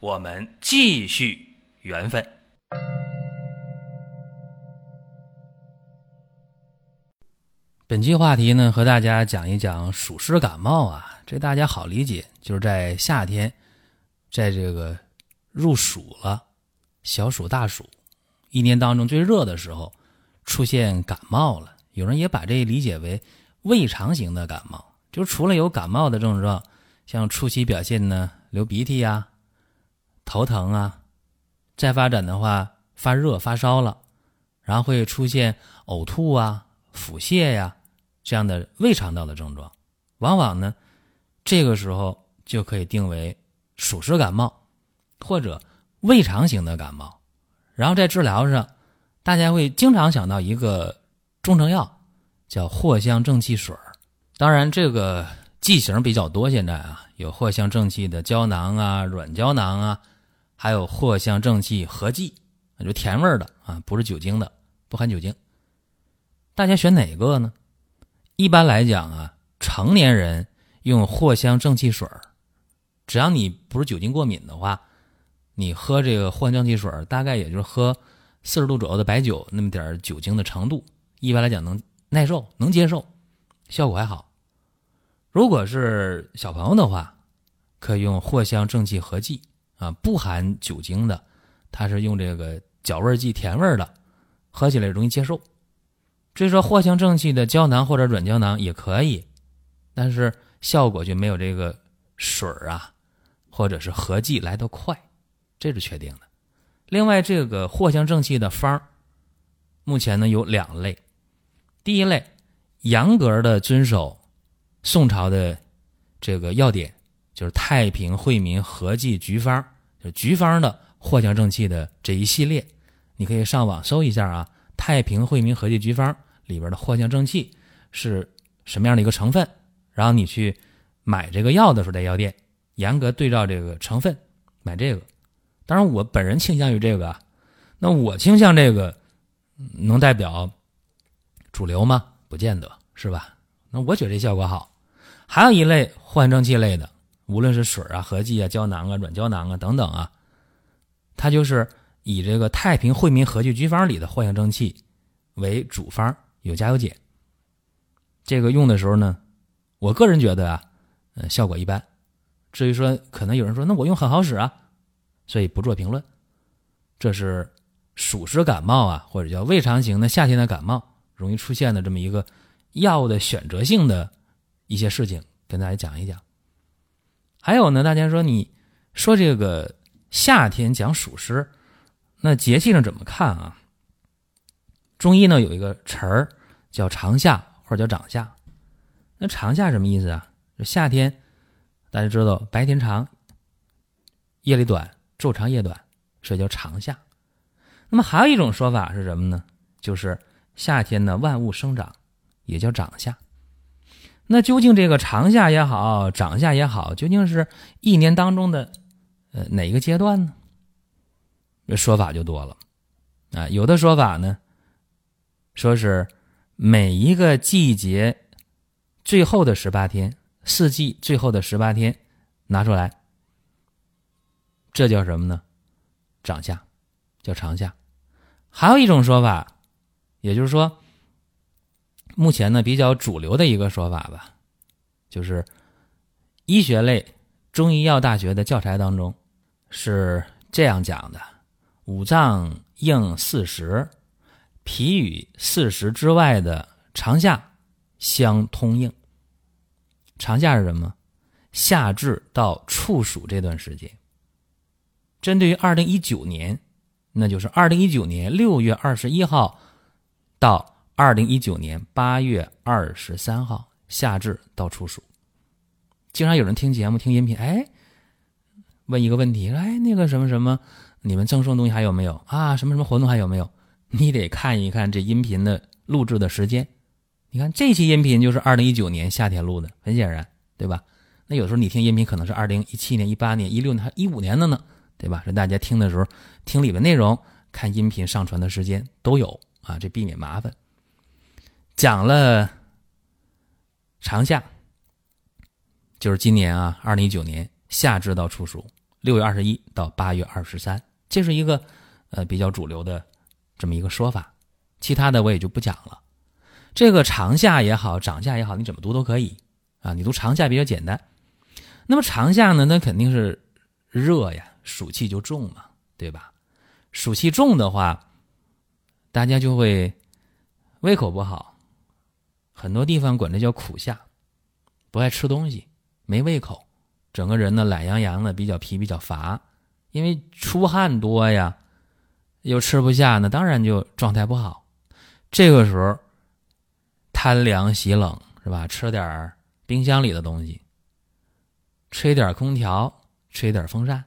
我们继续缘分。本期话题呢，和大家讲一讲暑湿感冒啊，这大家好理解，就是在夏天，在这个入暑了，小暑、大暑，一年当中最热的时候，出现感冒了。有人也把这理解为胃肠型的感冒，就除了有感冒的症状，像初期表现呢，流鼻涕呀、头疼啊，再发展的话发热发烧了，然后会出现呕吐啊、腹泻呀。这样的胃肠道的症状，往往呢，这个时候就可以定为暑湿感冒或者胃肠型的感冒。然后在治疗上，大家会经常想到一个中成药，叫藿香正气水当然，这个剂型比较多，现在啊，有藿香正气的胶囊啊、软胶囊啊，还有藿香正气合剂，那就甜味的啊，不是酒精的，不含酒精。大家选哪个呢？一般来讲啊，成年人用藿香正气水只要你不是酒精过敏的话，你喝这个藿香正气水大概也就是喝四十度左右的白酒那么点酒精的程度，一般来讲能耐受、能接受，效果还好。如果是小朋友的话，可以用藿香正气合剂啊，不含酒精的，它是用这个角味剂、甜味的，喝起来容易接受。所以说，藿香正气的胶囊或者软胶囊也可以，但是效果就没有这个水儿啊，或者是合剂来得快，这是确定的。另外，这个藿香正气的方儿目前呢有两类。第一类，严格的遵守宋朝的这个要点，就是太平惠民合剂局方，就局方的藿香正气的这一系列，你可以上网搜一下啊，太平惠民合剂局方。里边的藿香正气是什么样的一个成分？然后你去买这个药的时候，在药店严格对照这个成分买这个。当然，我本人倾向于这个。那我倾向这个能代表主流吗？不见得是吧？那我觉得这效果好。还有一类藿香正气类的，无论是水啊、合剂啊、胶囊啊、软胶囊啊等等啊，它就是以这个太平惠民合剂局方里的藿香正气为主方。有加有减，这个用的时候呢，我个人觉得啊，呃，效果一般。至于说，可能有人说，那我用很好使啊，所以不做评论。这是暑湿感冒啊，或者叫胃肠型的夏天的感冒容易出现的这么一个药的选择性的一些事情，跟大家讲一讲。还有呢，大家说你说这个夏天讲暑湿，那节气上怎么看啊？中医呢有一个词儿叫长夏或者叫长夏，那长夏什么意思啊？夏天，大家知道白天长，夜里短，昼长夜短，所以叫长夏。那么还有一种说法是什么呢？就是夏天呢万物生长，也叫长夏。那究竟这个长夏也好，长夏也好，究竟是一年当中的呃哪个阶段呢？说法就多了啊，有的说法呢。说是每一个季节最后的十八天，四季最后的十八天拿出来，这叫什么呢？长夏，叫长夏。还有一种说法，也就是说，目前呢比较主流的一个说法吧，就是医学类中医药大学的教材当中是这样讲的：五脏应四时。脾与四时之外的长夏相通应。长夏是什么？夏至到处暑这段时间。针对于二零一九年，那就是二零一九年六月二十一号到二零一九年八月二十三号，夏至到处暑。经常有人听节目、听音频，哎，问一个问题，哎，那个什么什么，你们赠送东西还有没有啊？什么什么活动还有没有？你得看一看这音频的录制的时间。你看这期音频就是二零一九年夏天录的，很显然，对吧？那有时候你听音频可能是二零一七年、一八年、一六年、还一五年的呢，对吧？所以大家听的时候听里面内容，看音频上传的时间都有啊，这避免麻烦。讲了长夏，就是今年啊，二零一九年夏至到处暑，六月二十一到八月二十三，这是一个呃比较主流的这么一个说法。其他的我也就不讲了。这个长夏也好，长夏也好，你怎么读都可以啊。你读长夏比较简单。那么长夏呢？那肯定是热呀，暑气就重嘛，对吧？暑气重的话，大家就会胃口不好，很多地方管这叫苦夏，不爱吃东西，没胃口，整个人呢懒洋洋的，比较皮，比较乏，因为出汗多呀，又吃不下呢，当然就状态不好。这个时候贪凉喜冷是吧？吃点冰箱里的东西。吹点空调，吹点风扇，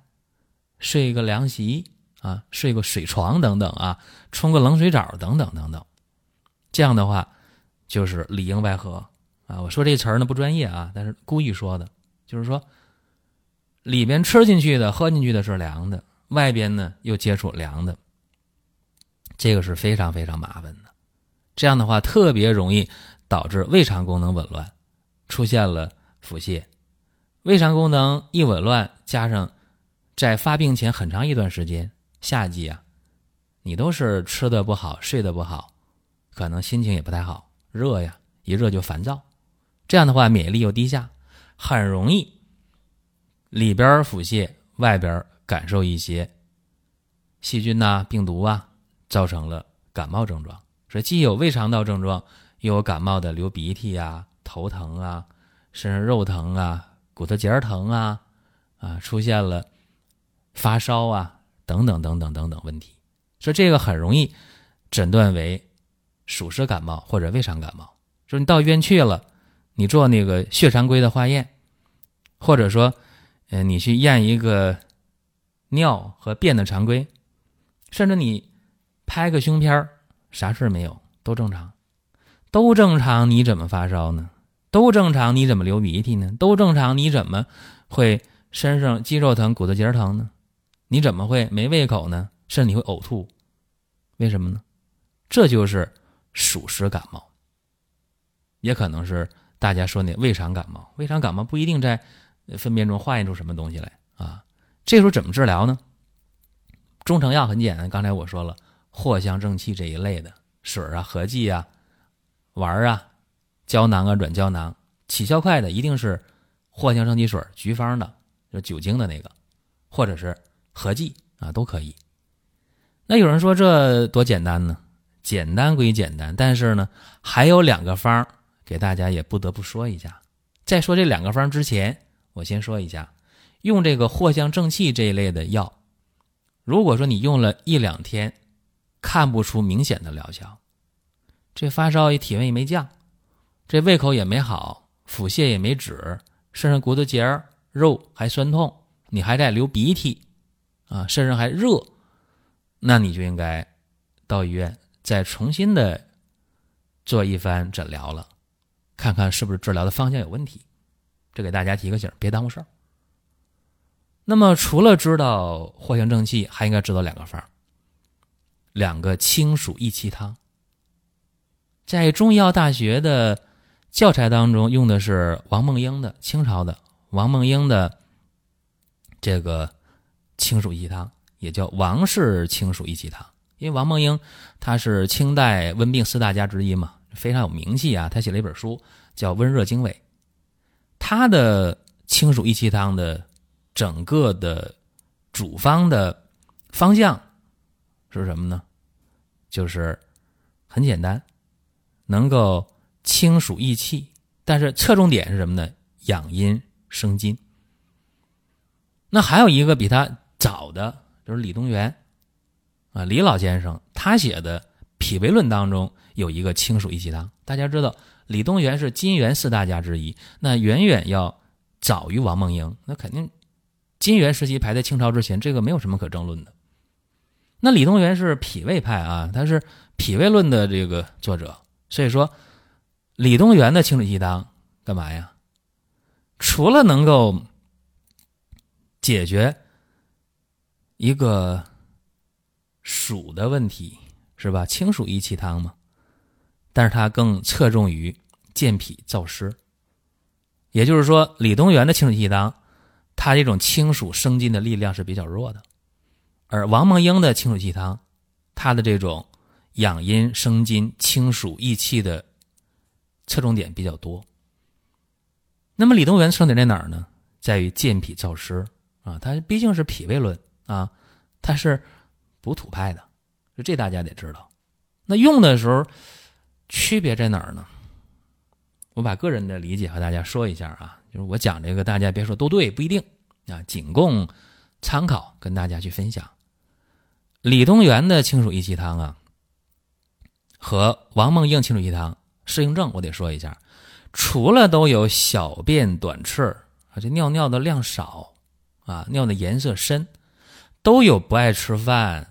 睡个凉席啊，睡个水床等等啊，冲个冷水澡等等等等，这样的话就是里应外合啊。我说这词儿呢不专业啊，但是故意说的，就是说里边吃进去的、喝进去的是凉的，外边呢又接触凉的，这个是非常非常麻烦的。这样的话特别容易导致胃肠功能紊乱，出现了腹泻。胃肠功能一紊乱，加上在发病前很长一段时间，夏季啊，你都是吃的不好，睡得不好，可能心情也不太好，热呀，一热就烦躁，这样的话免疫力又低下，很容易里边腹泻，外边感受一些细菌呐、病毒啊，造成了感冒症状。所以既有胃肠道症状，又有感冒的流鼻涕啊、头疼啊、身上肉疼啊。骨头节儿疼啊，啊，出现了发烧啊，等等等等等等问题，所以这个很容易诊断为属实感冒或者胃肠感冒。说你到医院去了，你做那个血常规的化验，或者说，呃，你去验一个尿和便的常规，甚至你拍个胸片啥事没有，都正常，都正常，你怎么发烧呢？都正常，你怎么流鼻涕呢？都正常，你怎么会身上肌肉疼、骨头节疼呢？你怎么会没胃口呢？甚至你会呕吐，为什么呢？这就是暑湿感冒，也可能是大家说那胃肠感冒。胃肠感冒不一定在粪便中化验出什么东西来啊。这时候怎么治疗呢？中成药很简单，刚才我说了，藿香正气这一类的水啊、合剂啊、丸啊。胶囊啊，软胶囊，起效快的一定是藿香正气水，局方的，就酒精的那个，或者是合剂啊，都可以。那有人说这多简单呢？简单归简单，但是呢，还有两个方给大家也不得不说一下。在说这两个方之前，我先说一下，用这个藿香正气这一类的药，如果说你用了一两天，看不出明显的疗效，这发烧也体温也没降。这胃口也没好，腹泻也没止，身上骨头节儿、肉还酸痛，你还在流鼻涕，啊，身上还热，那你就应该到医院再重新的做一番诊疗了，看看是不是治疗的方向有问题。这给大家提个醒，别耽误事儿。那么除了知道藿香正气，还应该知道两个方，两个清暑益气汤，在中医药大学的。教材当中用的是王梦英的清朝的王梦英的这个清暑益气汤，也叫王氏清暑益气汤。因为王梦英他是清代温病四大家之一嘛，非常有名气啊。他写了一本书叫《温热经纬》，他的清暑益气汤的整个的主方的方向是什么呢？就是很简单，能够。清暑益气，但是侧重点是什么呢？养阴生津。那还有一个比他早的，就是李东垣，啊，李老先生他写的《脾胃论》当中有一个清暑益气汤。大家知道，李东垣是金元四大家之一，那远远要早于王梦英，那肯定金元时期排在清朝之前，这个没有什么可争论的。那李东垣是脾胃派啊，他是脾胃论的这个作者，所以说李东垣的清水鸡汤干嘛呀？除了能够解决一个暑的问题，是吧？清暑益气汤嘛，但是它更侧重于健脾燥湿。也就是说，李东垣的清水气汤，它这种清暑生津的力量是比较弱的。而王梦英的清水气汤，它的这种养阴生津、清暑益气的侧重点比较多。那么李东垣侧重点在哪儿呢？在于健脾燥湿啊，它毕竟是脾胃论啊，它是补土派的，就这大家得知道。那用的时候区别在哪儿呢？我把个人的理解和大家说一下啊，就是我讲这个，大家别说都对，不一定啊，仅供参考，跟大家去分享。李东垣的清暑益气汤啊，和王梦英清暑益气汤适应症，我得说一下，除了都有小便短赤啊，这尿尿的量少啊，尿的颜色深，都有不爱吃饭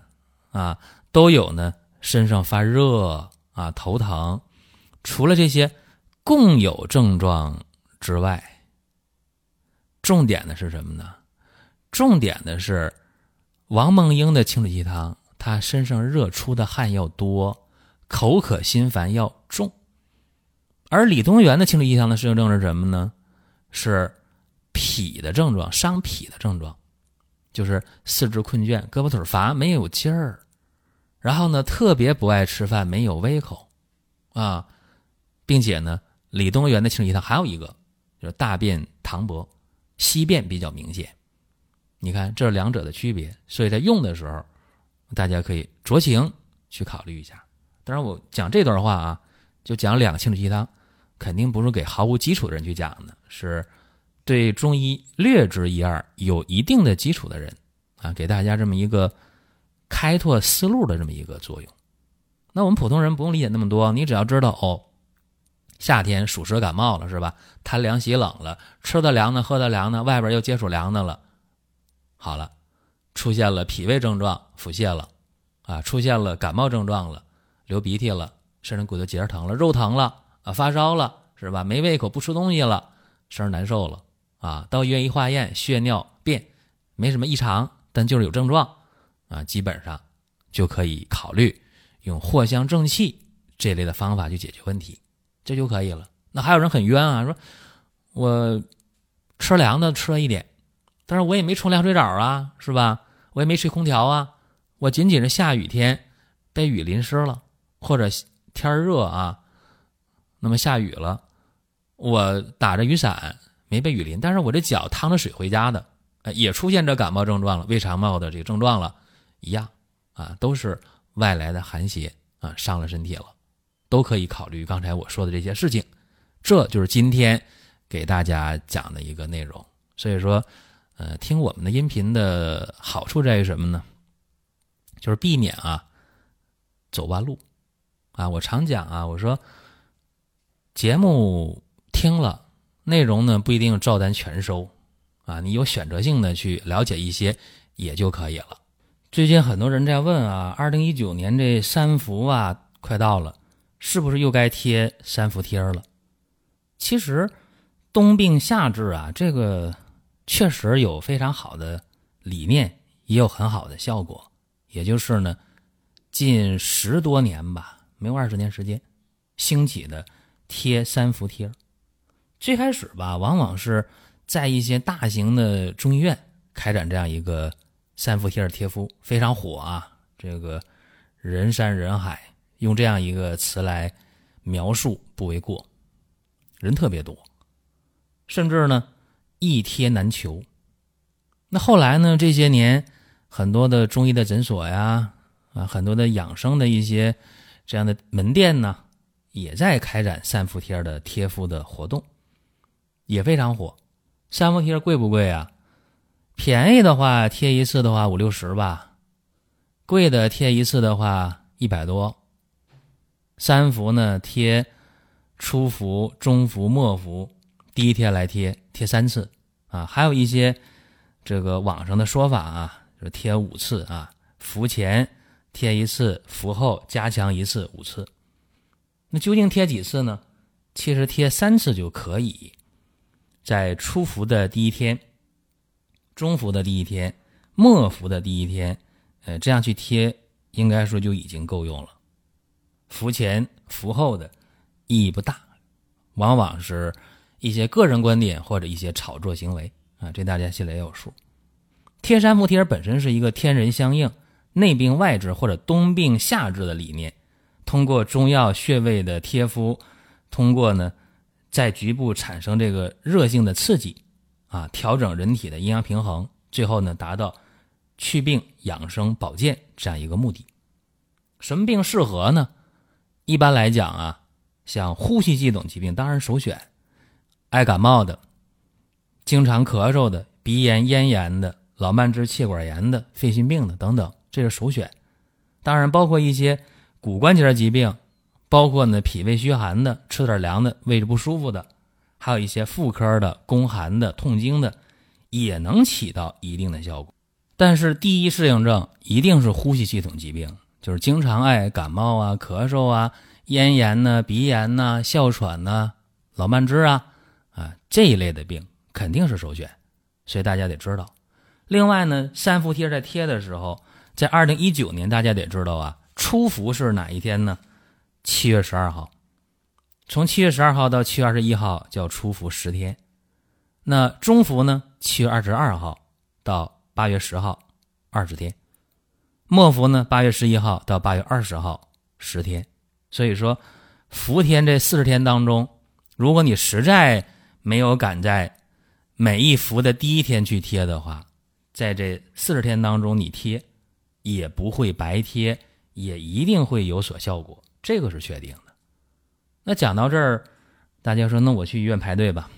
啊，都有呢身上发热啊，头疼，除了这些共有症状之外，重点的是什么呢？重点的是。王梦英的清水鸡汤，他身上热出的汗要多，口渴心烦要重；而李东垣的清水鸡汤的适应症是什么呢？是脾的症状，伤脾的症状，就是四肢困倦、胳膊腿乏、没有劲儿，然后呢，特别不爱吃饭，没有胃口啊，并且呢，李东垣的清水鸡汤还有一个就是大便溏薄，稀便比较明显。你看，这两者的区别，所以在用的时候，大家可以酌情去考虑一下。当然，我讲这段话啊，就讲两个清水鸡汤，肯定不是给毫无基础的人去讲的，是对中医略知一二、有一定的基础的人啊，给大家这么一个开拓思路的这么一个作用。那我们普通人不用理解那么多，你只要知道哦，夏天暑湿感冒了是吧？贪凉喜冷了，吃的凉的，喝的凉的，外边又接触凉的了。好了，出现了脾胃症状，腹泻了，啊，出现了感冒症状了，流鼻涕了，身上骨头节疼了，肉疼了，啊，发烧了，是吧？没胃口，不吃东西了，身上难受了，啊，到医院一化验，血尿便没什么异常，但就是有症状，啊，基本上就可以考虑用藿香正气这类的方法去解决问题，这就可以了。那还有人很冤啊，说我吃凉的吃了一点。但是我也没冲凉水澡啊，是吧？我也没吹空调啊，我仅仅是下雨天被雨淋湿了，或者天热啊，那么下雨了，我打着雨伞没被雨淋，但是我这脚趟着水回家的，也出现这感冒症状了，胃肠冒的这个症状了，一样啊，都是外来的寒邪啊伤了身体了，都可以考虑刚才我说的这些事情，这就是今天给大家讲的一个内容，所以说。呃，听我们的音频的好处在于什么呢？就是避免啊走弯路啊。我常讲啊，我说节目听了，内容呢不一定照单全收啊，你有选择性的去了解一些也就可以了。最近很多人在问啊，二零一九年这三伏啊快到了，是不是又该贴三伏贴了？其实冬病夏治啊，这个。确实有非常好的理念，也有很好的效果。也就是呢，近十多年吧，没有二十年时间，兴起的贴三伏贴。最开始吧，往往是在一些大型的中医院开展这样一个三伏贴的贴敷，非常火啊。这个人山人海，用这样一个词来描述不为过，人特别多，甚至呢。一贴难求。那后来呢？这些年，很多的中医的诊所呀，啊，很多的养生的一些这样的门店呢，也在开展三伏贴的贴敷的活动，也非常火。三伏贴贵不贵啊？便宜的话贴一次的话五六十吧，贵的贴一次的话一百多。三伏呢，贴初伏、中伏、末伏。第一天来贴贴三次啊，还有一些这个网上的说法啊，就贴五次啊，伏前贴一次，服后加强一次，五次。那究竟贴几次呢？其实贴三次就可以，在初伏的第一天、中伏的第一天、末伏的第一天，呃，这样去贴，应该说就已经够用了。伏前、伏后的意义不大，往往是一些个人观点或者一些炒作行为啊，这大家心里也有数。贴三伏贴本身是一个天人相应、内病外治或者冬病夏治的理念。通过中药穴位的贴敷，通过呢，在局部产生这个热性的刺激，啊，调整人体的阴阳平衡，最后呢，达到祛病养生保健这样一个目的。什么病适合呢？一般来讲啊，像呼吸系统疾病当然首选，爱感冒的、经常咳嗽的、鼻炎、咽炎的、老慢支、气管炎的、肺心病的等等，这是首选。当然包括一些。骨关节疾病，包括呢脾胃虚寒的、吃点凉的、胃着不舒服的，还有一些妇科的、宫寒的、痛经的，也能起到一定的效果。但是第一适应症一定是呼吸系统疾病，就是经常爱感冒啊、咳嗽啊、咽炎呢、鼻炎呐、哮喘呐、老慢支啊啊这一类的病肯定是首选，所以大家得知道。另外呢，三伏贴在贴的时候，在二零一九年大家得知道啊。初伏是哪一天呢？七月十二号，从七月十二号到七月二十一号叫初伏十天。那中伏呢？七月二十二号到八月十号二十天。末伏呢？八月十一号到八月二十号十天。所以说，伏天这四十天当中，如果你实在没有赶在每一伏的第一天去贴的话，在这四十天当中你贴也不会白贴。也一定会有所效果，这个是确定的。那讲到这儿，大家说，那我去医院排队吧，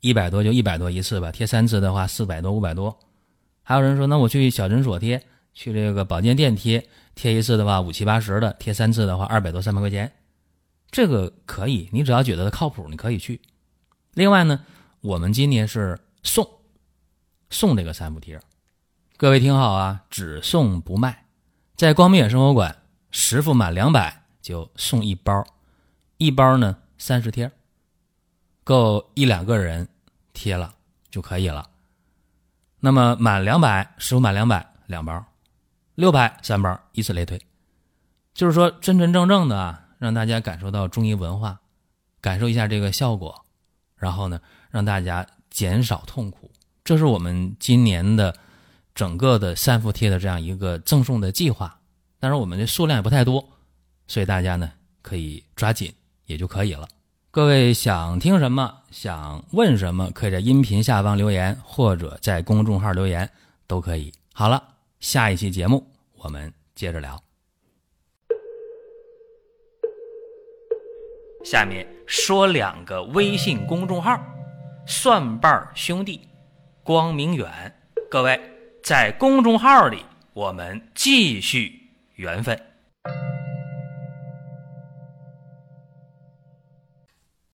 一百多就一百多一次吧，贴三次的话四百多五百多。还有人说，那我去小诊所贴，去这个保健店贴，贴一次的话五七八十的，贴三次的话二百多三百块钱，这个可以，你只要觉得靠谱，你可以去。另外呢，我们今年是送送这个三伏贴，各位听好啊，只送不卖。在光明远生活馆，十副满两百就送一包，一包呢三十贴，够一两个人贴了就可以了。那么满两百，十副满两百两包，六百三包，以此类推。就是说真真正正的啊，让大家感受到中医文化，感受一下这个效果，然后呢让大家减少痛苦。这是我们今年的。整个的三伏贴的这样一个赠送的计划，但是我们的数量也不太多，所以大家呢可以抓紧也就可以了。各位想听什么，想问什么，可以在音频下方留言，或者在公众号留言都可以。好了，下一期节目我们接着聊。下面说两个微信公众号：蒜瓣兄弟、光明远。各位。在公众号里，我们继续缘分。